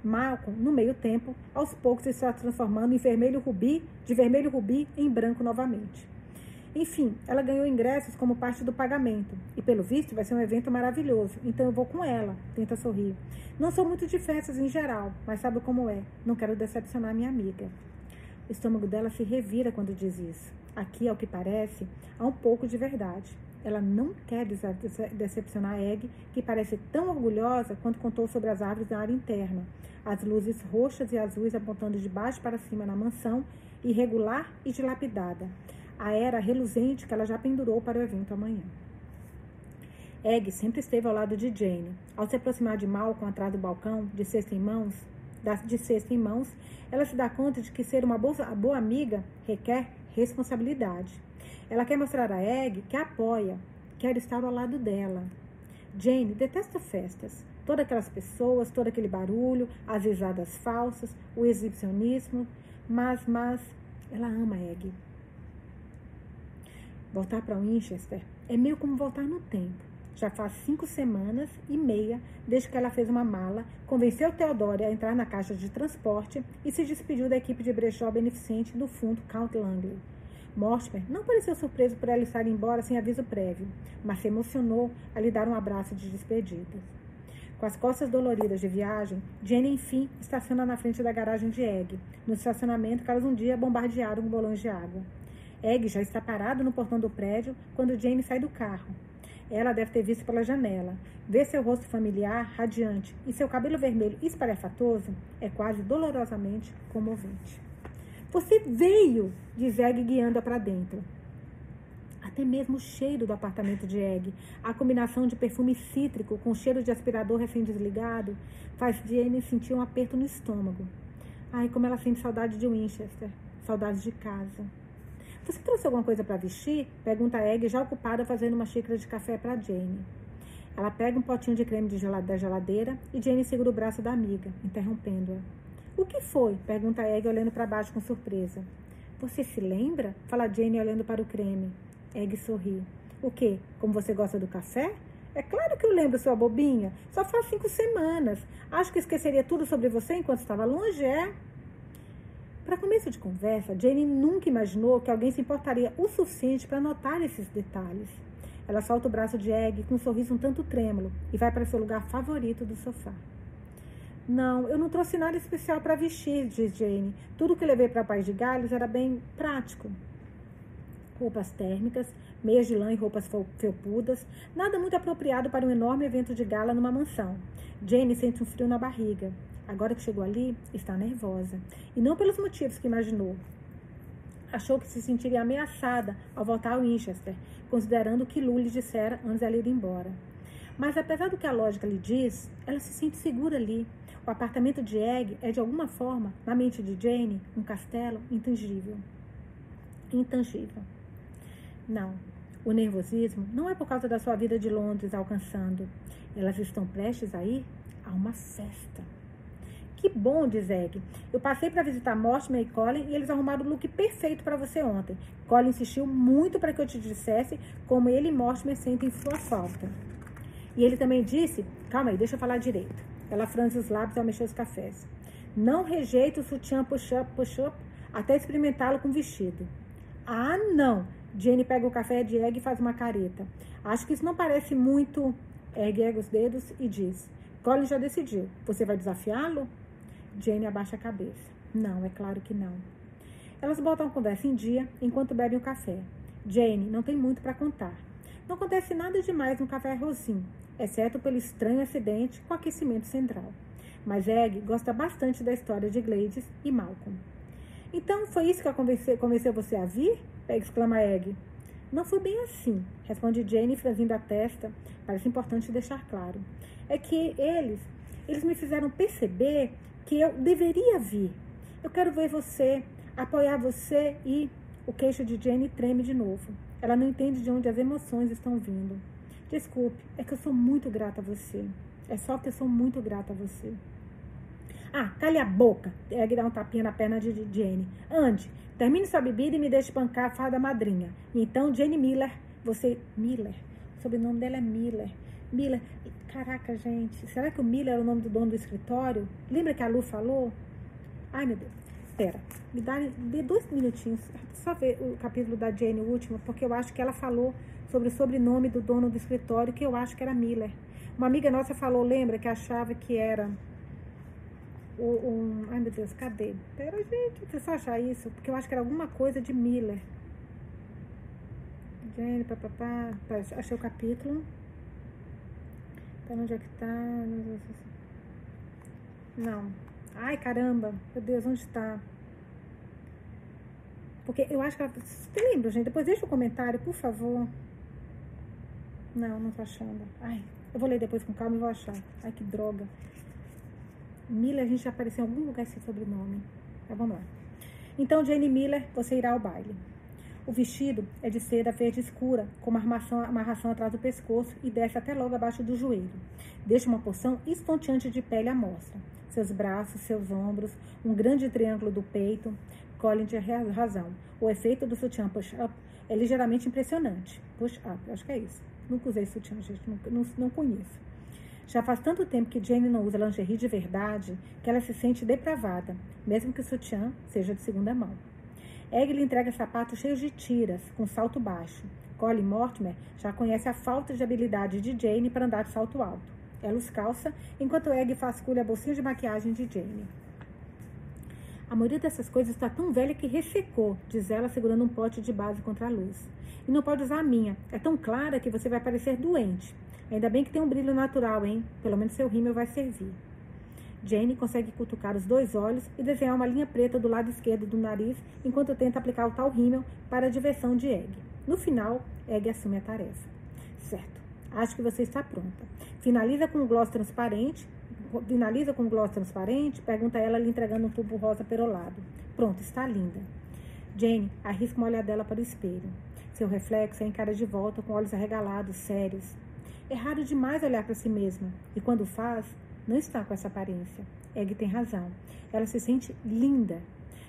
Malcolm, no meio tempo, aos poucos está transformando em vermelho rubi, de vermelho rubi em branco novamente. Enfim, ela ganhou ingressos como parte do pagamento. E pelo visto vai ser um evento maravilhoso. Então eu vou com ela. Tenta sorrir. Não sou muito de festas em geral, mas sabe como é. Não quero decepcionar minha amiga. O estômago dela se revira quando diz isso. Aqui, ao que parece, há um pouco de verdade. Ela não quer decepcionar a Egg, que parece tão orgulhosa quanto contou sobre as árvores da área interna. As luzes roxas e azuis apontando de baixo para cima na mansão, irregular e dilapidada. A era reluzente que ela já pendurou para o evento amanhã. Egg sempre esteve ao lado de Jane. Ao se aproximar de Malcolm atrás do balcão, de cesta em mãos, de cesta em mãos, ela se dá conta de que ser uma boa, boa amiga requer responsabilidade. Ela quer mostrar a Egg que a apoia, quer estar ao lado dela. Jane detesta festas. Todas aquelas pessoas, todo aquele barulho, as risadas falsas, o exibicionismo, mas, mas, ela ama Egg. Voltar para Winchester é meio como voltar no tempo. Já faz cinco semanas e meia desde que ela fez uma mala, convenceu Theodore a entrar na caixa de transporte e se despediu da equipe de brechó beneficente do fundo Count Langley. Mortimer não pareceu surpreso por ela estar embora sem aviso prévio, mas se emocionou a lhe dar um abraço de despedida. Com as costas doloridas de viagem, Jenny enfim estaciona na frente da garagem de Egg, no estacionamento que elas um dia bombardearam com bolões de água. Egg já está parado no portão do prédio quando Jane sai do carro. Ela deve ter visto pela janela. Ver seu rosto familiar, radiante, e seu cabelo vermelho espalhafatoso é quase dolorosamente comovente. Você veio, diz Egg guiando-a para dentro. Até mesmo o cheiro do apartamento de Egg, a combinação de perfume cítrico com cheiro de aspirador recém-desligado, faz Jane sentir um aperto no estômago. Ai, como ela sente saudade de Winchester, saudade de casa. Você trouxe alguma coisa para vestir? Pergunta Egg, já ocupada fazendo uma xícara de café para Jane. Ela pega um potinho de creme de gelade da geladeira e Jane segura o braço da amiga, interrompendo-a. O que foi? Pergunta Egg, olhando para baixo com surpresa. Você se lembra? Fala Jane, olhando para o creme. Egg sorri. O quê? Como você gosta do café? É claro que eu lembro, sua bobinha. Só faz cinco semanas. Acho que esqueceria tudo sobre você enquanto estava longe, é? Para começo de conversa, Jane nunca imaginou que alguém se importaria o suficiente para notar esses detalhes. Ela solta o braço de Egg com um sorriso um tanto trêmulo e vai para seu lugar favorito do sofá. Não, eu não trouxe nada especial para vestir, diz Jane. Tudo que levei para Paz de Galhos era bem prático. Roupas térmicas, meias de lã e roupas felpudas, nada muito apropriado para um enorme evento de gala numa mansão. Jane sente um frio na barriga. Agora que chegou ali, está nervosa. E não pelos motivos que imaginou. Achou que se sentiria ameaçada ao voltar ao Winchester, considerando o que Lu lhe dissera antes dela ir embora. Mas apesar do que a lógica lhe diz, ela se sente segura ali. O apartamento de Egg é, de alguma forma, na mente de Jane, um castelo intangível. Intangível. Não, o nervosismo não é por causa da sua vida de Londres alcançando. Elas estão prestes a ir a uma festa. Que bom, diz Egg. Eu passei para visitar Mortimer e Colin e eles arrumaram o look perfeito para você ontem. Colin insistiu muito para que eu te dissesse como ele e Mortimer sentem sua falta. E ele também disse: Calma aí, deixa eu falar direito. Ela franze os lábios ao mexer os cafés. Não rejeita o sutiã push-up, push-up, até experimentá-lo com vestido. Ah, não! Jenny pega o café de Egg e faz uma careta. Acho que isso não parece muito. Ergue os dedos e diz: Colin já decidiu. Você vai desafiá-lo? Jane abaixa a cabeça. Não, é claro que não. Elas botam a conversa em dia enquanto bebem o café. Jane não tem muito para contar. Não acontece nada demais no café Rosim, exceto pelo estranho acidente com aquecimento central. Mas Egg gosta bastante da história de Gladys e Malcolm. Então, foi isso que convenceu, convenceu você a vir? exclama Egg. Não foi bem assim, responde Jane, franzindo a testa. Parece importante deixar claro. É que eles, eles me fizeram perceber que eu deveria vir. Eu quero ver você, apoiar você e o queixo de Jenny treme de novo. Ela não entende de onde as emoções estão vindo. Desculpe, é que eu sou muito grata a você. É só que eu sou muito grata a você. Ah, calha a boca. Egg dá um tapinha na perna de Jane. Ande, termine sua bebida e me deixe bancar a fada madrinha. Então, Jane Miller, você. Miller. O sobrenome dela é Miller. Miller. Caraca, gente. Será que o Miller era o nome do dono do escritório? Lembra que a Lu falou? Ai, meu Deus. Espera, me dá dê dois minutinhos. Só ver o capítulo da Jane, o último, porque eu acho que ela falou sobre o sobrenome do dono do escritório, que eu acho que era Miller. Uma amiga nossa falou, lembra, que achava que era o, um, ai meu Deus, cadê? Pera, gente, deixa eu achar isso, porque eu acho que era alguma coisa de Miller. Jane, papapá, tá, achei o capítulo. Tá onde é que tá? Não. Ai, caramba, meu Deus, onde está? Porque eu acho que ela. Você lembra, gente? Depois deixa o um comentário, por favor. Não, não tô achando. Ai, eu vou ler depois com calma e vou achar. Ai, que droga. Miller, a gente já apareceu em algum lugar esse sobrenome. Tá, vamos lá. Então, Jane Miller, você irá ao baile. O vestido é de seda verde escura, com uma amarração, amarração atrás do pescoço e desce até logo abaixo do joelho. Deixa uma porção estonteante de pele à mostra. Seus braços, seus ombros, um grande triângulo do peito. Colin tinha razão. O efeito do sutiã push-up é ligeiramente impressionante. Push-up, acho que é isso. Nunca usei sutiã, gente, não, não, conheço. Já faz tanto tempo que Jane não usa lingerie de verdade que ela se sente depravada, mesmo que o sutiã seja de segunda mão. Egg lhe entrega sapatos cheios de tiras, com salto baixo. Colin Mortimer já conhece a falta de habilidade de Jane para andar de salto alto. Ela os calça, enquanto Egg vasculha a bolsinha de maquiagem de Jane. A maioria dessas coisas está tão velha que ressecou, diz ela, segurando um pote de base contra a luz. E não pode usar a minha. É tão clara que você vai parecer doente. Ainda bem que tem um brilho natural, hein? Pelo menos seu rímel vai servir. Jane consegue cutucar os dois olhos e desenhar uma linha preta do lado esquerdo do nariz enquanto tenta aplicar o tal rímel para a diversão de Egg. No final, Egg assume a tarefa. Certo, acho que você está pronta. Finaliza com um gloss transparente. Finaliza com um gloss transparente, pergunta ela lhe entregando um tubo rosa perolado. Pronto, está linda. Jane arrisca uma olhadela para o espelho. Seu reflexo é encara de volta com olhos arregalados, sérios. É raro demais olhar para si mesma, e quando faz, não está com essa aparência. Egg tem razão. Ela se sente linda.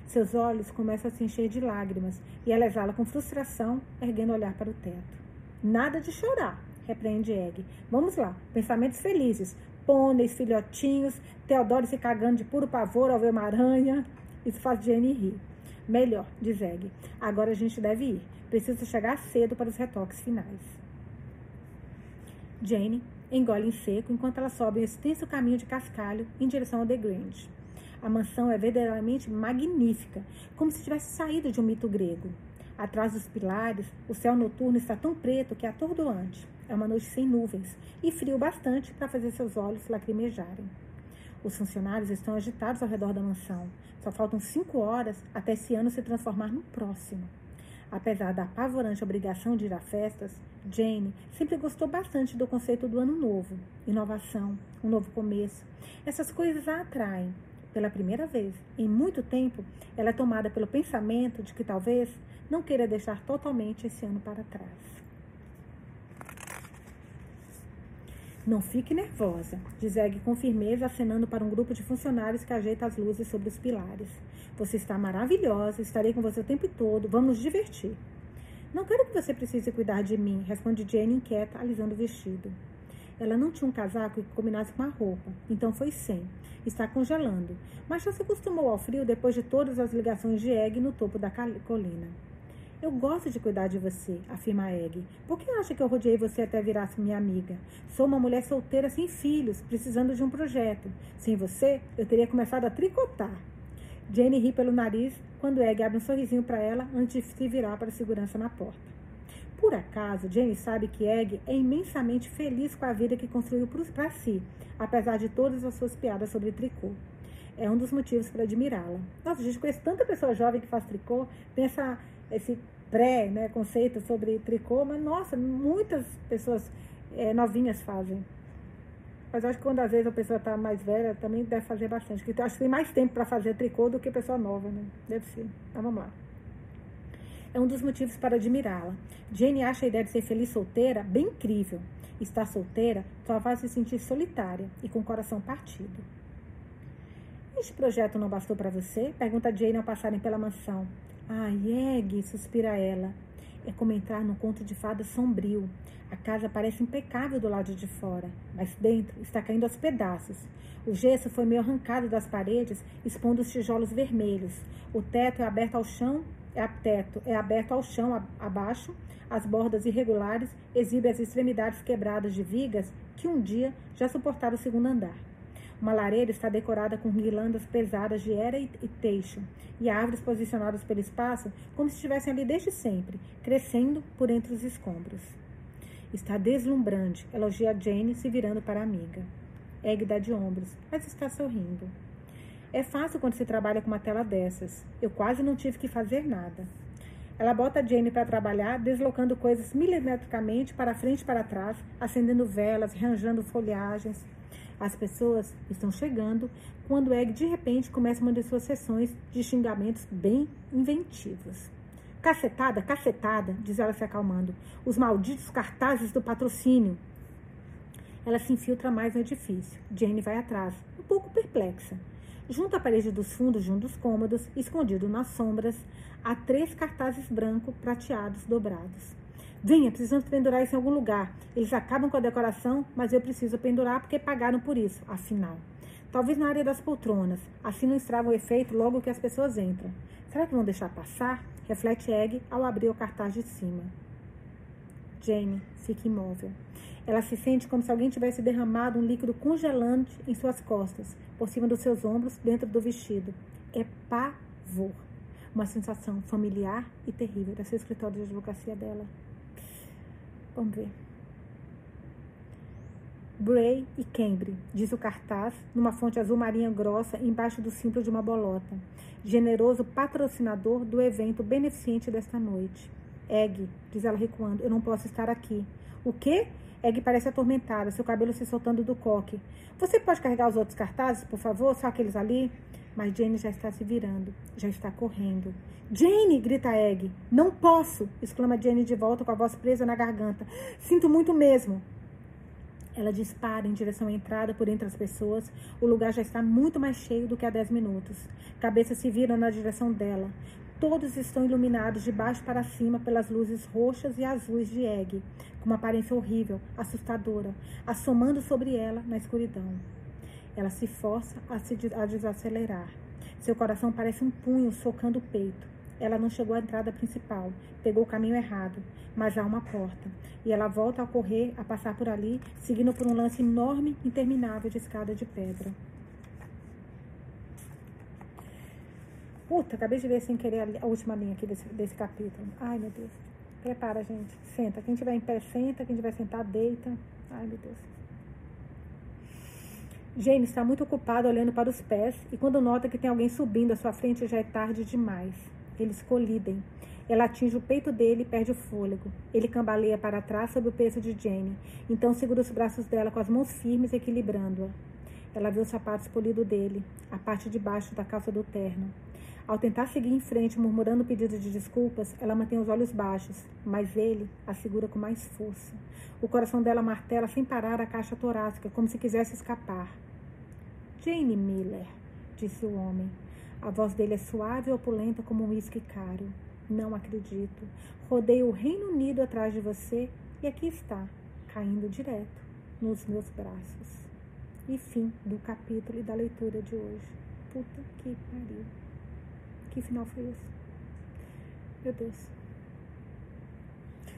Seus olhos começam a se encher de lágrimas e ela exala com frustração, erguendo o olhar para o teto. Nada de chorar, repreende Egg. Vamos lá, pensamentos felizes. Pôneis, filhotinhos, Teodoro se cagando de puro pavor ao ver uma aranha. Isso faz Jenny rir. Melhor, diz Egg. Agora a gente deve ir. Preciso chegar cedo para os retoques finais. Jane engole em seco enquanto ela sobe um extenso caminho de cascalho em direção ao The Grange. A mansão é verdadeiramente magnífica, como se tivesse saído de um mito grego. Atrás dos pilares, o céu noturno está tão preto que é atordoante. É uma noite sem nuvens e frio bastante para fazer seus olhos lacrimejarem. Os funcionários estão agitados ao redor da mansão. Só faltam cinco horas até esse ano se transformar no próximo. Apesar da apavorante obrigação de ir a festas, Jane sempre gostou bastante do conceito do ano novo, inovação, um novo começo. Essas coisas a atraem. Pela primeira vez em muito tempo, ela é tomada pelo pensamento de que talvez não queira deixar totalmente esse ano para trás. Não fique nervosa, diz Egg com firmeza, acenando para um grupo de funcionários que ajeita as luzes sobre os pilares. Você está maravilhosa, estarei com você o tempo todo, vamos divertir. Não quero que você precise cuidar de mim, responde Jane inquieta, alisando o vestido. Ela não tinha um casaco que combinasse com a roupa, então foi sem. Está congelando, mas já se acostumou ao frio depois de todas as ligações de Egg no topo da colina. Eu gosto de cuidar de você, afirma Egg. Por que acha que eu rodeei você até virar minha amiga? Sou uma mulher solteira sem filhos, precisando de um projeto. Sem você, eu teria começado a tricotar. Jane ri pelo nariz quando Egg abre um sorrisinho para ela antes de se virar para a segurança na porta. Por acaso, Jane sabe que Egg é imensamente feliz com a vida que construiu para si, apesar de todas as suas piadas sobre tricô. É um dos motivos para admirá-la. Nossa, a gente conhece tanta pessoa jovem que faz tricô, tem essa, esse pré-conceito né, sobre tricô, mas nossa, muitas pessoas é, novinhas fazem. Mas acho que quando às vezes a pessoa está mais velha, também deve fazer bastante. Porque acho que tem mais tempo para fazer tricô do que pessoa nova, né? Deve ser. Então vamos lá. É um dos motivos para admirá-la. Jane acha a ideia de ser feliz solteira bem incrível. Estar solteira só faz se sentir solitária e com o coração partido. Este projeto não bastou para você? Pergunta Jane ao passarem pela mansão. Ai, Egg, suspira ela. É como entrar num conto de fadas sombrio. A casa parece impecável do lado de fora, mas dentro está caindo aos pedaços. O gesso foi meio arrancado das paredes, expondo os tijolos vermelhos. O teto é aberto ao chão, é teto é aberto ao chão abaixo, as bordas irregulares exibem as extremidades quebradas de vigas que um dia já suportaram o segundo andar. Uma lareira está decorada com guirlandas pesadas de era e teixo, e árvores posicionadas pelo espaço como se estivessem ali desde sempre, crescendo por entre os escombros. Está deslumbrante, elogia Jane, se virando para a amiga. Egg dá de ombros, mas está sorrindo. É fácil quando se trabalha com uma tela dessas. Eu quase não tive que fazer nada. Ela bota a Jane para trabalhar, deslocando coisas milimetricamente para frente e para trás, acendendo velas, arranjando folhagens. As pessoas estão chegando quando Egg de repente começa uma de suas sessões de xingamentos bem inventivos. Cacetada, cacetada, diz ela se acalmando. Os malditos cartazes do patrocínio. Ela se infiltra mais no edifício. Jane vai atrás, um pouco perplexa. Junto à parede dos fundos de um dos cômodos, escondido nas sombras, há três cartazes branco prateados dobrados. Venha, precisamos pendurar isso em algum lugar. Eles acabam com a decoração, mas eu preciso pendurar porque pagaram por isso, afinal. Talvez na área das poltronas. Assim não estraga o efeito logo que as pessoas entram. Será que vão deixar passar? Reflete Egg ao abrir o cartaz de cima. Jane fica imóvel. Ela se sente como se alguém tivesse derramado um líquido congelante em suas costas, por cima dos seus ombros, dentro do vestido. É pavor. Uma sensação familiar e terrível. O escritório de advocacia dela. Vamos ver. Bray e Cambry, diz o cartaz, numa fonte azul marinha grossa, embaixo do símbolo de uma bolota. Generoso patrocinador do evento beneficente desta noite. Egg, diz ela recuando, eu não posso estar aqui. O quê? Egg parece atormentada, seu cabelo se soltando do coque. Você pode carregar os outros cartazes, por favor? Só aqueles ali? Mas Jane já está se virando, já está correndo. Jane! grita Egg. Não posso! exclama Jane de volta com a voz presa na garganta. Sinto muito mesmo. Ela dispara em direção à entrada por entre as pessoas. O lugar já está muito mais cheio do que há dez minutos. Cabeças se viram na direção dela. Todos estão iluminados de baixo para cima pelas luzes roxas e azuis de Egg, com uma aparência horrível, assustadora, assomando sobre ela na escuridão. Ela se força a se a desacelerar. Seu coração parece um punho socando o peito. Ela não chegou à entrada principal, pegou o caminho errado, mas há uma porta. E ela volta a correr, a passar por ali, seguindo por um lance enorme, interminável de escada de pedra. Puta, acabei de ler sem querer a última linha aqui desse, desse capítulo. Ai, meu Deus. Prepara, gente. Senta. Quem tiver em pé, senta. Quem tiver sentado, deita. Ai, meu Deus. Jane está muito ocupada olhando para os pés e quando nota que tem alguém subindo à sua frente já é tarde demais. Eles colidem. Ela atinge o peito dele e perde o fôlego. Ele cambaleia para trás sob o peso de Jane. Então segura os braços dela com as mãos firmes, equilibrando-a. Ela vê os sapatos polidos dele, a parte de baixo da calça do terno. Ao tentar seguir em frente, murmurando pedido de desculpas, ela mantém os olhos baixos, mas ele a segura com mais força. O coração dela martela sem parar a caixa torácica, como se quisesse escapar. Jane Miller, disse o homem. A voz dele é suave e opulenta como um uísque caro. Não acredito. Rodei o Reino Unido atrás de você e aqui está, caindo direto nos meus braços. E fim do capítulo e da leitura de hoje. Puta que pariu. Que final foi esse? Meu Deus.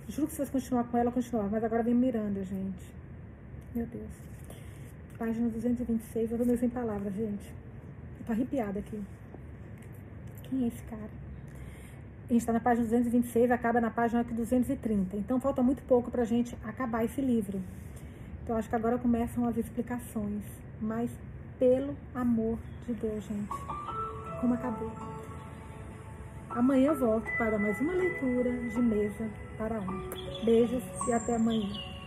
Juro que se vocês continuar com ela, continuar. Mas agora vem Miranda, gente. Meu Deus. Página 226. Eu tô meio sem palavras, gente. Eu tô arrepiada aqui. Quem é esse cara? A gente está na página 226, acaba na página 230. Então falta muito pouco para a gente acabar esse livro. Então acho que agora começam as explicações. Mas pelo amor de Deus, gente, como acabou. Amanhã eu volto para mais uma leitura de mesa para um. Beijos e até amanhã.